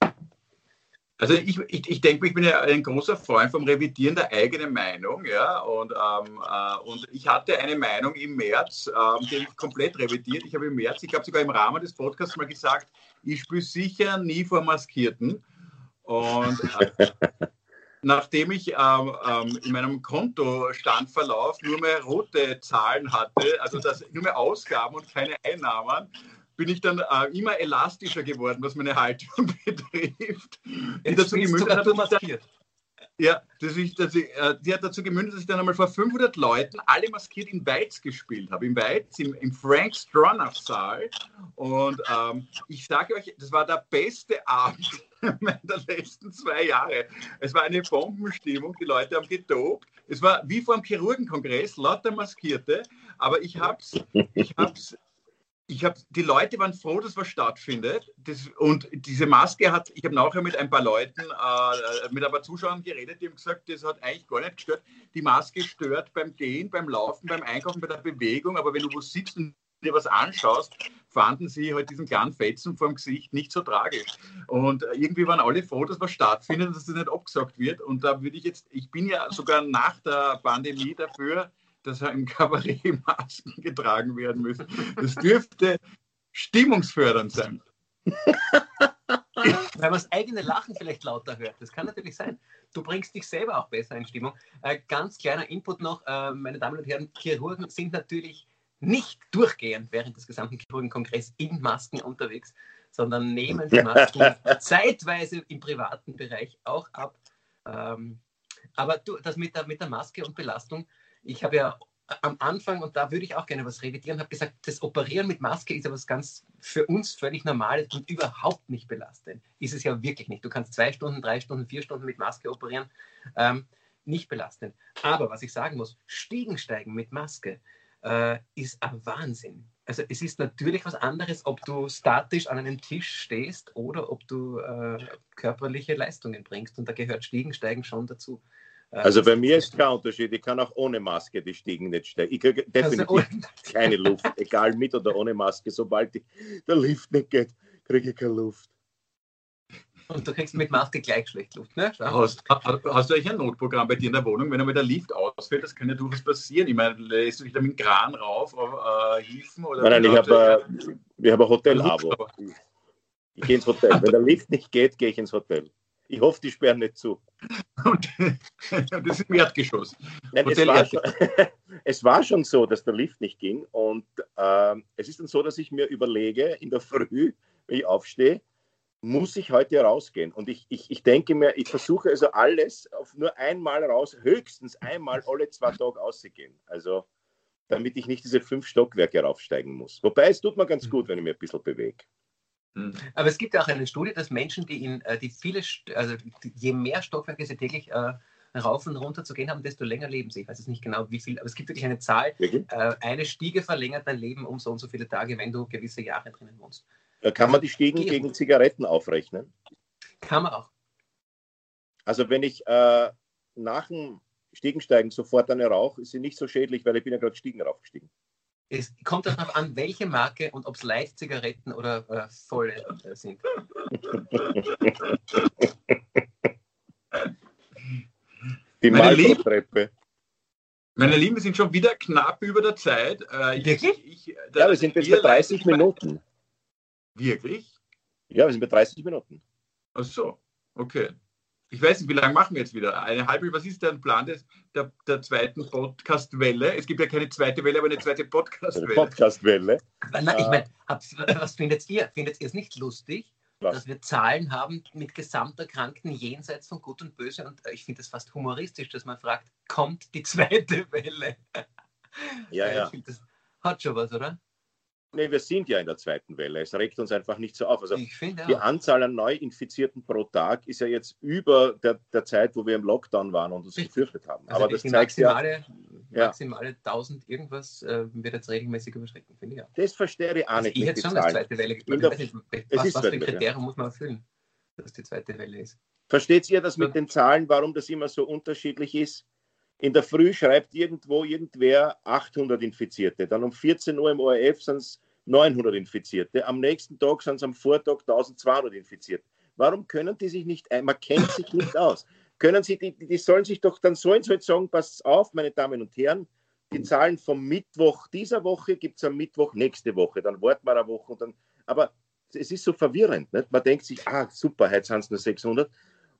Also ich, ich, ich denke, ich bin ja ein großer Freund vom Revidieren der eigenen Meinung, ja, und, ähm, äh, und ich hatte eine Meinung im März, ähm, die ich komplett revidiert. Ich habe im März, ich habe sogar im Rahmen des Podcasts mal gesagt, ich spiele sicher nie vor Maskierten. Und äh, nachdem ich ähm, ähm, in meinem Kontostandverlauf nur mehr rote Zahlen hatte, also das, nur mehr Ausgaben und keine Einnahmen, bin ich dann äh, immer elastischer geworden, was meine Haltung betrifft. Die dazu gemündet hat, dann, ja, das ich, das ich, äh, die hat dazu gemündet, dass ich dann einmal vor 500 Leuten alle maskiert in Weiz gespielt habe. Im Weiz, im, im Frank Stronach Saal. Und ähm, ich sage euch, das war der beste Abend der letzten zwei Jahre. Es war eine Bombenstimmung, die Leute haben getobt. Es war wie vor einem Chirurgenkongress, lauter Maskierte, aber ich habe es ich hab's ich habe, die Leute waren froh, dass was stattfindet. Das, und diese Maske hat, ich habe nachher mit ein paar Leuten, äh, mit ein paar Zuschauern geredet, die haben gesagt, das hat eigentlich gar nicht gestört. Die Maske stört beim Gehen, beim Laufen, beim Einkaufen, bei der Bewegung, aber wenn du wo sitzt und dir was anschaust, fanden sie halt diesen kleinen Fetzen vor dem Gesicht nicht so tragisch. Und irgendwie waren alle froh, dass was stattfindet, dass das nicht abgesagt wird. Und da würde ich jetzt, ich bin ja sogar nach der Pandemie dafür, dass im Kabarett Masken getragen werden müssen. Das dürfte stimmungsfördernd sein. Weil man das eigene Lachen vielleicht lauter hört. Das kann natürlich sein. Du bringst dich selber auch besser in Stimmung. Äh, ganz kleiner Input noch, äh, meine Damen und Herren, Chirurgen sind natürlich nicht durchgehend während des gesamten Chirurgenkongresses in Masken unterwegs, sondern nehmen die Masken zeitweise im privaten Bereich auch ab. Ähm, aber du, das mit der, mit der Maske und Belastung, ich habe ja am Anfang, und da würde ich auch gerne was revidieren, habe gesagt, das Operieren mit Maske ist ja ganz für uns völlig Normales und überhaupt nicht belastend. Ist es ja wirklich nicht. Du kannst zwei Stunden, drei Stunden, vier Stunden mit Maske operieren. Ähm, nicht belastend. Aber was ich sagen muss, Stiegensteigen mit Maske äh, ist ein Wahnsinn. Also es ist natürlich was anderes, ob du statisch an einem Tisch stehst oder ob du äh, körperliche Leistungen bringst. Und da gehört Stiegensteigen schon dazu. Also bei mir ist kein Unterschied. Ich kann auch ohne Maske die Stiegen nicht steigen. Ich kriege definitiv also keine Luft, egal mit oder ohne Maske. Sobald die, der Lift nicht geht, kriege ich keine Luft. Und du kriegst mit Maske gleich schlecht Luft. Ne? Hast, hast, du eigentlich ein Notprogramm bei dir in der Wohnung, wenn einmal der Lift ausfällt? Das kann ja durchaus passieren. Ich meine, lässt du dich da mit dem Kran rauf auf äh, Hilfen? Oder nein, nein, ich habe äh, hab ein Hotel-Abo. Ich gehe ins Hotel. Wenn der Lift nicht geht, gehe ich ins Hotel. Ich hoffe, die sperren nicht zu. Und, das ist im Erdgeschoss. Nein, es, war schon, es, war schon, so, dass der Lift nicht ging. Und äh, es ist dann so, dass ich mir überlege, in der Früh, wenn ich aufstehe, muss ich heute rausgehen. Und ich, ich, ich denke mir, ich versuche also alles auf nur einmal raus, höchstens einmal alle zwei Tage auszugehen. Also damit ich nicht diese fünf Stockwerke raufsteigen muss. Wobei es tut mir ganz gut, wenn ich mir ein bisschen bewege. Hm. Aber es gibt ja auch eine Studie, dass Menschen, die in äh, die viele, also je mehr Stockwerke sie täglich äh, rauf und runter zu gehen haben, desto länger leben sie. Ich weiß jetzt nicht genau, wie viel, aber es gibt wirklich eine Zahl. Äh, eine Stiege verlängert dein Leben um so und so viele Tage, wenn du gewisse Jahre drinnen wohnst. Äh, Kann man die Stiegen Geh- gegen Zigaretten aufrechnen? Kann man auch. Also wenn ich äh, nach dem Stiegensteigen sofort eine rauche, ist sie nicht so schädlich, weil ich bin ja gerade Stiegen raufgestiegen. Es kommt darauf an, welche Marke und ob es Light-Zigaretten oder äh, volle äh, sind. Die Meine. Meine Lieben, wir sind schon wieder knapp über der Zeit. Äh, ich- Wirklich? Ich, Ja, wir sind jetzt bei 30 leitet- Minuten. Wirklich? Ja, wir sind bei 30 Minuten. Ach so, okay. Ich weiß nicht, wie lange machen wir jetzt wieder? Eine halbe, was ist der Plan des, der, der zweiten Podcast-Welle? Es gibt ja keine zweite Welle, aber eine zweite Eine Podcast-Welle. Podcast-Welle. Na, ich Äh. meine, was findet ihr? Findet ihr es nicht lustig, Was? dass wir Zahlen haben mit Gesamterkrankten jenseits von Gut und Böse? Und ich finde es fast humoristisch, dass man fragt, kommt die zweite Welle? Ja, Äh, ja. Das hat schon was, oder? Nee, wir sind ja in der zweiten Welle. Es regt uns einfach nicht so auf. Also die. Anzahl an Neuinfizierten pro Tag ist ja jetzt über der, der Zeit, wo wir im Lockdown waren und uns gefürchtet haben. Also Aber das zeigt ja, maximale, Ja. maximale 1000 irgendwas äh, wird jetzt regelmäßig überschritten, finde ich auch. das verstehe ich auch Also nicht ich hätte schon Zahlen. zweite Welle In der- was, nicht, was, ist was für ein. Kriterium muss man erfüllen, dass die zweite Welle ist? Versteht ihr das mit den Zahlen, warum das immer so unterschiedlich ist? In der Früh schreibt irgendwo irgendwer 800 Infizierte, dann um 14 Uhr im ORF sind es 900 Infizierte, am nächsten Tag sind es am Vortag 1200 Infizierte. Warum können die sich nicht, ein- man kennt sich nicht aus. Können sie, die, die sollen sich doch, dann sollen sie halt sagen, passt auf, meine Damen und Herren, die Zahlen vom Mittwoch dieser Woche gibt es am Mittwoch nächste Woche, dann warten wir eine Woche und dann, aber es ist so verwirrend. Nicht? Man denkt sich, ah, super, heute sind es nur 600.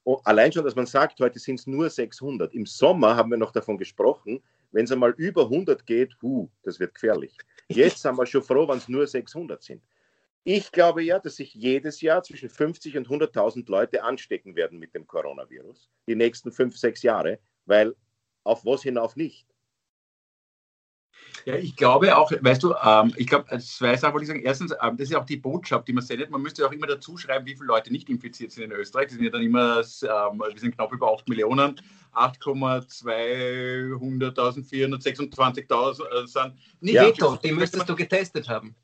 Und allein schon, dass man sagt, heute sind es nur 600. Im Sommer haben wir noch davon gesprochen, wenn es einmal über 100 geht, hu, das wird gefährlich. Jetzt sind wir schon froh, wenn es nur 600 sind. Ich glaube ja, dass sich jedes Jahr zwischen 50 und 100.000 Leute anstecken werden mit dem Coronavirus. Die nächsten fünf, sechs Jahre, weil auf was hinauf nicht? Ja, ich glaube auch, weißt du, ähm, ich glaube, zwei Sachen wollte ich sagen. Erstens, ähm, das ist auch die Botschaft, die man sendet. Man müsste auch immer dazu schreiben, wie viele Leute nicht infiziert sind in Österreich. Die sind ja dann immer, ähm, wir sind knapp über 8 Millionen. 8,200.426.000 äh, sind nicht Ja. Veto, die müsstest du getestet haben.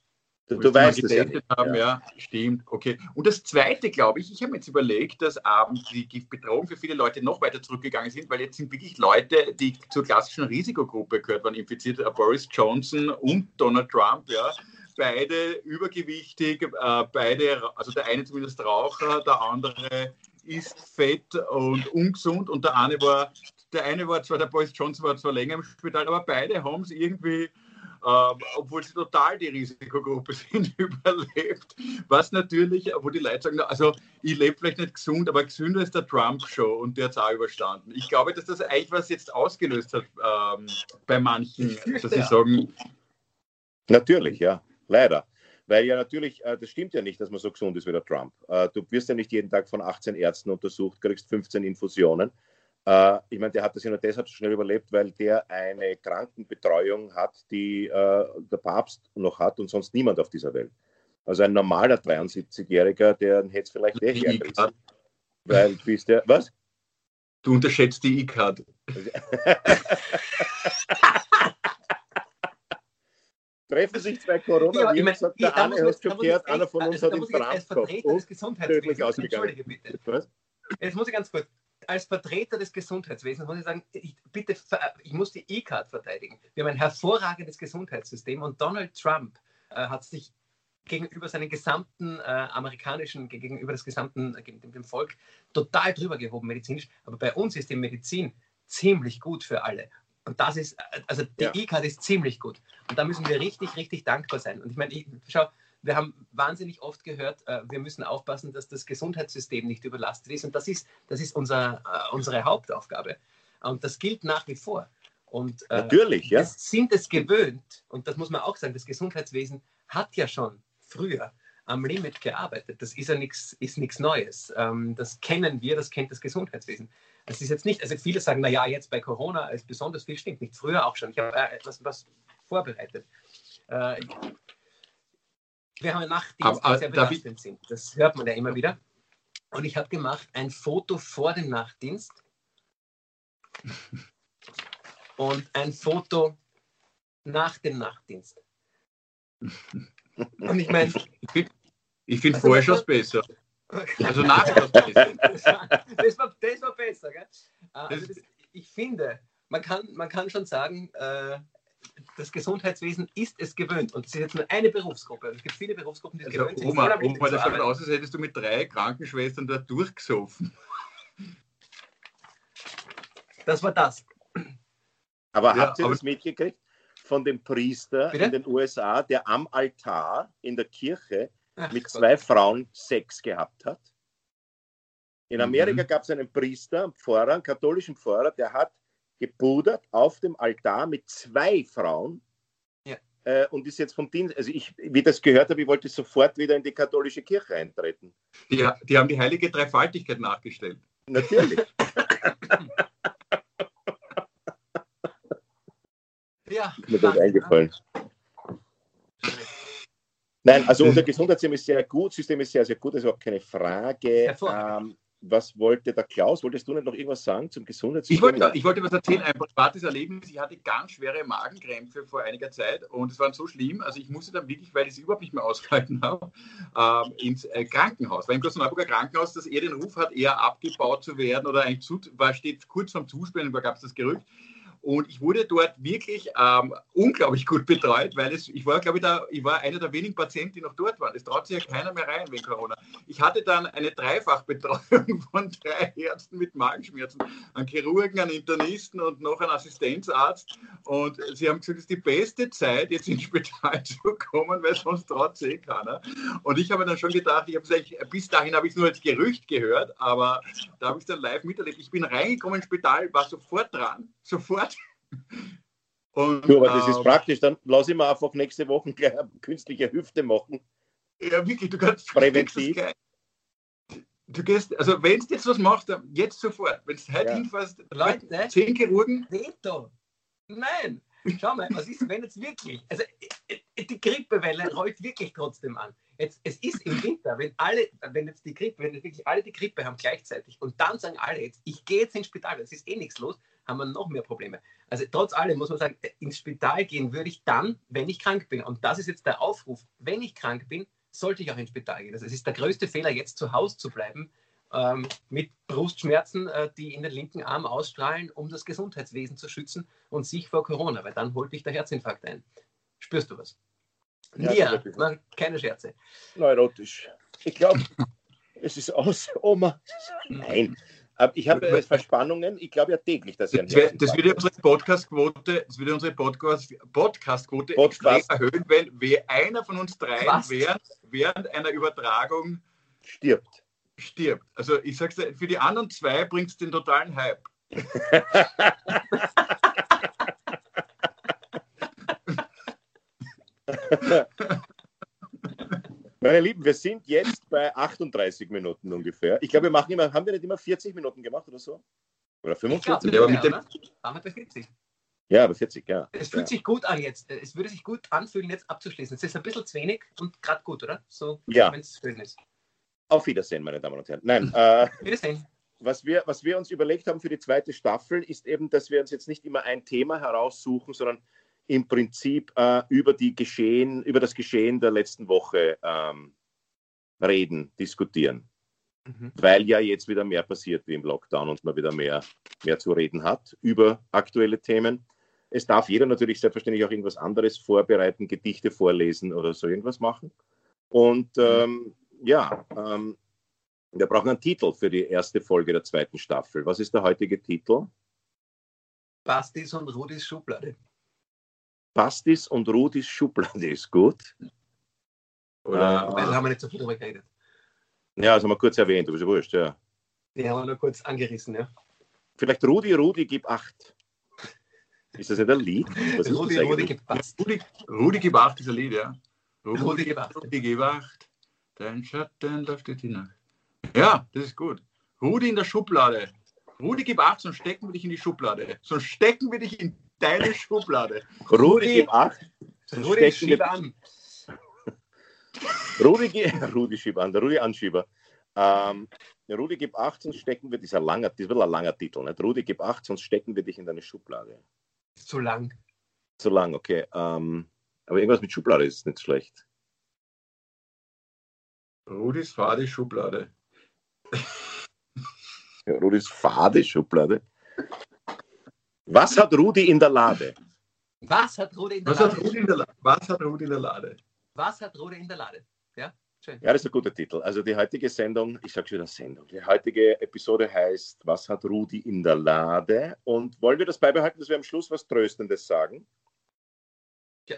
Du, du weißt es ja. Haben, Ja. stimmt, okay. Und das Zweite, glaube ich, ich habe mir jetzt überlegt, dass ähm, die Giftbedrohung für viele Leute noch weiter zurückgegangen sind, weil jetzt sind wirklich Leute, die zur klassischen Risikogruppe gehört waren, infiziert. Äh, Boris Johnson und Donald Trump, ja. Beide übergewichtig, äh, beide, also der eine zumindest Raucher, der andere ist fett und ungesund und der eine war, der eine war zwar, der Boris Johnson war zwar länger im Spital, aber beide haben es irgendwie ähm, obwohl sie total die Risikogruppe sind, überlebt. Was natürlich, wo die Leute sagen, also ich lebe vielleicht nicht gesund, aber gesünder ist der Trump schon und der hat es auch überstanden. Ich glaube, dass das eigentlich was jetzt ausgelöst hat ähm, bei manchen, dass sie ja. sagen, Natürlich, ja, leider. Weil ja natürlich, äh, das stimmt ja nicht, dass man so gesund ist wie der Trump. Äh, du wirst ja nicht jeden Tag von 18 Ärzten untersucht, kriegst 15 Infusionen. Äh, ich meine, der hat das ja nur deshalb so schnell überlebt, weil der eine Krankenbetreuung hat, die äh, der Papst noch hat und sonst niemand auf dieser Welt. Also ein normaler 73-Jähriger, der hätte es vielleicht eh hergerissen. Weil, du bist der, was? du unterschätzt die E-Card. Treffen sich zwei Ja, aber ich mein, sagt der eine, ich- schon gehört, einer von uns also hat als Trump gehabt. Und tödlich ausgegangen. bitte. Was? Jetzt muss ich ganz kurz, als Vertreter des Gesundheitswesens muss ich sagen, ich, bitte, ich muss die E-Card verteidigen. Wir haben ein hervorragendes Gesundheitssystem und Donald Trump äh, hat sich gegenüber seinen gesamten äh, amerikanischen, gegenüber das gesamten, äh, dem, dem Volk total drüber gehoben medizinisch. Aber bei uns ist die Medizin ziemlich gut für alle. Und das ist, äh, also die Ja. E-Card ist ziemlich gut. Und da müssen wir richtig, richtig dankbar sein. Und ich meine, ich, schau, wir haben wahnsinnig oft gehört, äh, wir müssen aufpassen, dass das Gesundheitssystem nicht überlastet ist. Und das ist, das ist unser, äh, unsere Hauptaufgabe. Und das gilt nach wie vor. Und äh, Natürlich, ja. wir sind es gewöhnt, und das muss man auch sagen, das Gesundheitswesen hat ja schon früher am Limit gearbeitet. Das ist ja nichts ist nichts Neues. Ähm, das kennen wir, das kennt das Gesundheitswesen. Es ist jetzt nicht, also viele sagen, naja, jetzt bei Corona ist besonders viel, stimmt nicht. Früher auch schon. Ich habe äh, etwas was vorbereitet. Äh, wir haben Nachtdienste, Aber- aber die sehr ich- belastend sind. Das hört man ja immer wieder. Und ich habe gemacht ein Foto vor dem Nachtdienst und ein Foto nach dem Nachtdienst. Und ich meine, ich finde also vorher besser. Also nachher schon besser. Das war, das war, das war besser. Gell? Also das, ich finde, man kann, man kann schon sagen, äh, das Gesundheitswesen ist es gewöhnt. Und es ist jetzt nur eine Berufsgruppe. Es gibt viele Berufsgruppen, die es also gewöhnt sind. Oma, Oma das schaut aus, als hättest du mit drei Krankenschwestern da durchgesoffen. Das war das. Aber ja, habt ihr aber das mitgekriegt? Von dem Priester Bitte? in den USA, der am Altar in der Kirche Ach, mit zwei Gott. Frauen Sex gehabt hat. In Amerika mhm. gab es einen Priester, einen Pfarrer, einen katholischen Pfarrer, der hat gepudert auf dem Altar mit zwei Frauen ja. äh, und ist jetzt vom Dienst, also ich, wie das gehört habe, ich wollte sofort wieder in die katholische Kirche eintreten. Die, die haben die heilige Dreifaltigkeit nachgestellt. Natürlich. ja. Ist mir das eingefallen. Nein, also unser Gesundheitssystem ist sehr gut, System ist sehr, sehr gut, das ist auch keine Frage. Ähm, was wollte der Klaus? Wolltest du nicht noch irgendwas sagen zum Gesundheitssystem? Ich wollte, ich wollte was erzählen, ein privates Erlebnis. Ich hatte ganz schwere Magenkrämpfe vor einiger Zeit und es war so schlimm, also ich musste dann wirklich, weil ich es überhaupt nicht mehr ausgehalten habe, ähm, ins äh, Krankenhaus. Weil im Klosterneuburger Krankenhaus, das eher den Ruf hat, eher abgebaut zu werden oder eigentlich zu, war, steht kurz vorm Zuspielen, da gab es das Gerücht. Und ich wurde dort wirklich ähm, unglaublich gut betreut, weil es, ich war, glaube ich, da, ich war einer der wenigen Patienten, die noch dort waren. Es traut sich ja keiner mehr rein wegen Corona. Ich hatte dann eine Dreifachbetreuung von drei Ärzten mit Magenschmerzen, einen Chirurgen, einen Internisten und noch einen Assistenzarzt. Und sie haben gesagt, es ist die beste Zeit, jetzt ins Spital zu kommen, weil sonst traut sich eh keiner. Und ich habe dann schon gedacht, ich habe bis dahin habe ich es nur als Gerücht gehört, aber da habe ich es dann live miterlebt. Ich bin reingekommen ins Spital, war sofort dran, sofort und, du, aber das ist ähm, praktisch, dann lass ich mir einfach nächste Woche gleich eine künstliche Hüfte machen. Ja, wirklich, du kannst präventiv. Du gehst, also wenn du jetzt was machst, jetzt sofort. Wenn du heute ja. hinfährst, Leute, zehn Chirurgen. Veto. Nein. Schau mal, was ist, wenn jetzt wirklich, also die Grippewelle rollt wirklich trotzdem an. Jetzt, es ist im Winter, wenn alle, wenn jetzt die Grippe, wenn wirklich alle die Grippe haben gleichzeitig und dann sagen alle jetzt, ich gehe jetzt ins Spital, es ist eh nichts los, haben wir noch mehr Probleme. Also trotz allem muss man sagen, ins Spital gehen würde ich dann, wenn ich krank bin. Und das ist jetzt der Aufruf. Wenn ich krank bin, sollte ich auch ins Spital gehen. Also es ist der größte Fehler, jetzt zu Hause zu bleiben ähm, mit Brustschmerzen, äh, die in den linken Arm ausstrahlen, um das Gesundheitswesen zu schützen und sich vor Corona, weil dann holt dich der Herzinfarkt ein. Spürst du was? Ja, ja na, keine Scherze. Neurotisch. Ich glaube, es ist aus, Oma. Nein, ich habe äh, Verspannungen, ich glaube ja täglich, dass ich Das, wär, das würde unsere Podcast-Quote, das würde unsere Podcast-Quote Podcast Podcast. erhöhen, wenn wer einer von uns drei während, während einer Übertragung stirbt. Stirbt. Also ich sag's dir, für die anderen zwei bringt es den totalen Hype. Meine Lieben, wir sind jetzt bei 38 Minuten ungefähr. Ich glaube, wir machen immer, haben wir nicht immer 40 Minuten gemacht oder so? Oder 45? Ja, aber mit dem... Haben wir bei 40. Ja, bei 40, ja. Es fühlt ja. sich gut an jetzt. Es würde sich gut anfühlen, jetzt abzuschließen. Es ist ein bisschen zu wenig und gerade gut, oder? So, ja. wenn es schön ist. Auf Wiedersehen, meine Damen und Herren. Nein, äh, Wiedersehen. Was wir, was wir uns überlegt haben für die zweite Staffel, ist eben, dass wir uns jetzt nicht immer ein Thema heraussuchen, sondern im Prinzip äh, über, die Geschehen, über das Geschehen der letzten Woche ähm, reden, diskutieren. Mhm. Weil ja jetzt wieder mehr passiert wie im Lockdown und man wieder mehr, mehr zu reden hat über aktuelle Themen. Es darf jeder natürlich selbstverständlich auch irgendwas anderes vorbereiten, Gedichte vorlesen oder so irgendwas machen. Und mhm. ähm, ja, ähm, wir brauchen einen Titel für die erste Folge der zweiten Staffel. Was ist der heutige Titel? Bastis und Rudis Schublade. Bastis und Rudis Schublade ist gut. Oder äh, haben wir nicht so viel darüber geredet. Ja, das haben wir kurz erwähnt, aber ist ja wurscht, ja. Die haben wir nur kurz angerissen, ja. Vielleicht Rudi, Rudi, gib acht. Ist das nicht ein Lied? Was Rudi, Rudi, gib acht. Rudi, Rudi, gib acht ist ein Lied, ja. Rudi, Rudi gib acht. Rudi, gib acht. Dein Schatten läuft die Nacht. Ja, das ist gut. Rudi in der Schublade. Rudi, gib acht, sonst stecken wir dich in die Schublade. Sonst stecken wir dich in deine Schublade. Rudi, gib acht. Rudi, schieb an. Rudi, Rudi schieb an, der Rudi Anschieber. Ähm, Rudi, gib 8, sonst stecken wir, ein langer, das wird ein langer Titel, nicht? Rudi, gib 8, sonst stecken wir dich in deine Schublade. Zu lang. Zu lang, okay. Ähm, aber irgendwas mit Schublade ist nicht schlecht. Rudis fade Schublade. Rudis fade Schublade. Was hat Rudi in der Lade? Was hat Rudi in der Was hat Lade? Rudi in der, La Was hat Rudi in der Lade? Was hat Rudi in der Lade? Ja, schön. Ja, das ist ein guter Titel. Also die heutige Sendung, ich sage schon wieder Sendung, die heutige Episode heißt Was hat Rudi in der Lade? Und wollen wir das beibehalten, dass wir am Schluss was Tröstendes sagen? Ja.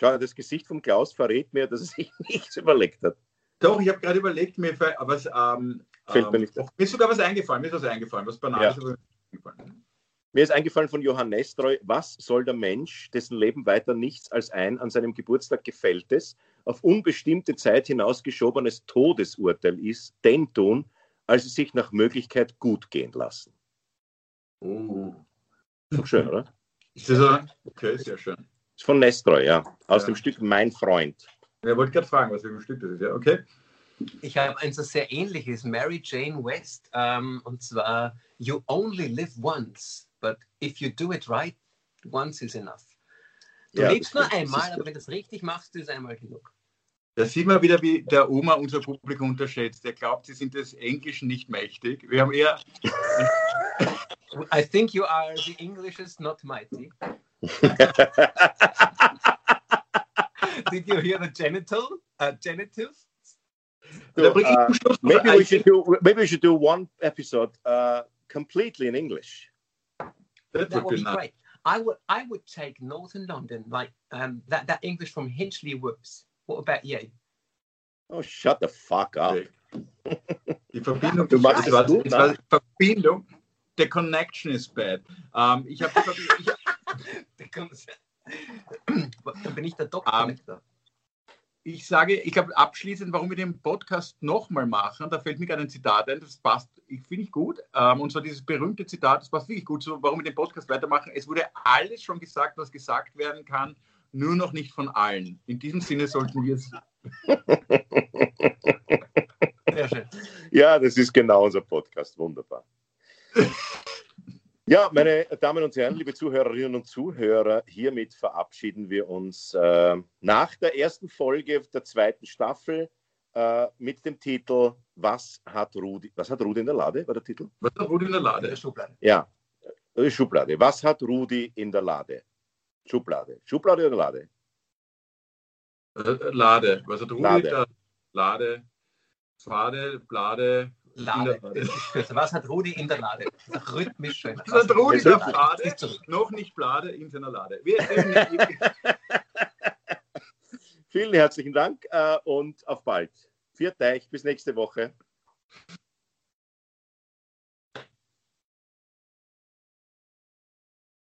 Schau, das Gesicht von Klaus verrät mir, dass er sich nichts überlegt hat. Doch, ich habe gerade überlegt, mir was, ähm, Fällt mir ähm, nicht mir ist sogar was eingefallen, mir ist was eingefallen, was Banales. Ja. eingefallen. Mir ist eingefallen von Johann Nestroy, was soll der Mensch, dessen Leben weiter nichts als ein an seinem Geburtstag gefälltes, auf unbestimmte Zeit hinausgeschobenes Todesurteil ist, denn tun, als es sich nach Möglichkeit gut gehen lassen. Oh. Ist doch schön, oder? Ist das? Okay, sehr schön. Ist von Nestroy, ja. Aus Ja. dem Stück Mein Freund. Ich wollte gerade fragen, was für ein Stück das ist. Ja, okay. Ich habe eins, das sehr ähnliches, Mary Jane West, ähm, und zwar You only live once, but if you do it right, once is enough. Du Ja, lebst nur einmal, ist- aber wenn du es richtig machst, ist einmal genug. Da sieht man wieder, wie der Oma unser Publikum unterschätzt. Der glaubt, sie sind des Englischen nicht mächtig. Wir haben eher I think you are the Englishest, not mighty. Did you hear the genital? Uh, genitives? So, Da bring ich uh, zum Schluss noch maybe, we should do, maybe we should do one episode uh, completely in English. That That would would be be great. I would, I would take Northern London, like um, that, that English from Hinchley Woods. What about you? Oh, shut the fuck up. Die Verbindung, Du machst es war, es gut, es? Verbindung, the connection is bad. Ähm, ich habe ich, Da kommt's- Dann bin ich der Doktor. Ähm, da. ich sage, ich glaube abschließend, warum wir den Podcast nochmal machen, da fällt mir gerade ein Zitat ein, das passt, ich finde ich gut. Ähm, und zwar dieses berühmte Zitat, das passt wirklich gut so, warum wir den Podcast weitermachen. Es wurde alles schon gesagt, was gesagt werden kann, nur noch nicht von allen. In diesem Sinne sollten wir es. Sehr schön. Ja, das ist genau unser Podcast. Wunderbar. Ja, meine Damen und Herren, liebe Zuhörerinnen und Zuhörer, hiermit verabschieden wir uns äh, nach der ersten Folge der zweiten Staffel äh, mit dem Titel Was hat Rudi? Was hat Rudi in der Lade? War der Titel? Was hat Rudi in der In der Lade? Schublade. Ja, äh, Schublade. Was hat Rudi in der Lade? Schublade. Schublade oder Lade? Äh, Lade. Was hat Rudi Lade. in der Lade? Fade, Blade. Lade. Was hat Rudi in der Lade? Das ist auch rhythmisch schön. Was hat Rudi in der Lade? Noch nicht Blade in seiner Lade. Vielen herzlichen Dank äh, und auf bald. Viert euch, bis nächste Woche.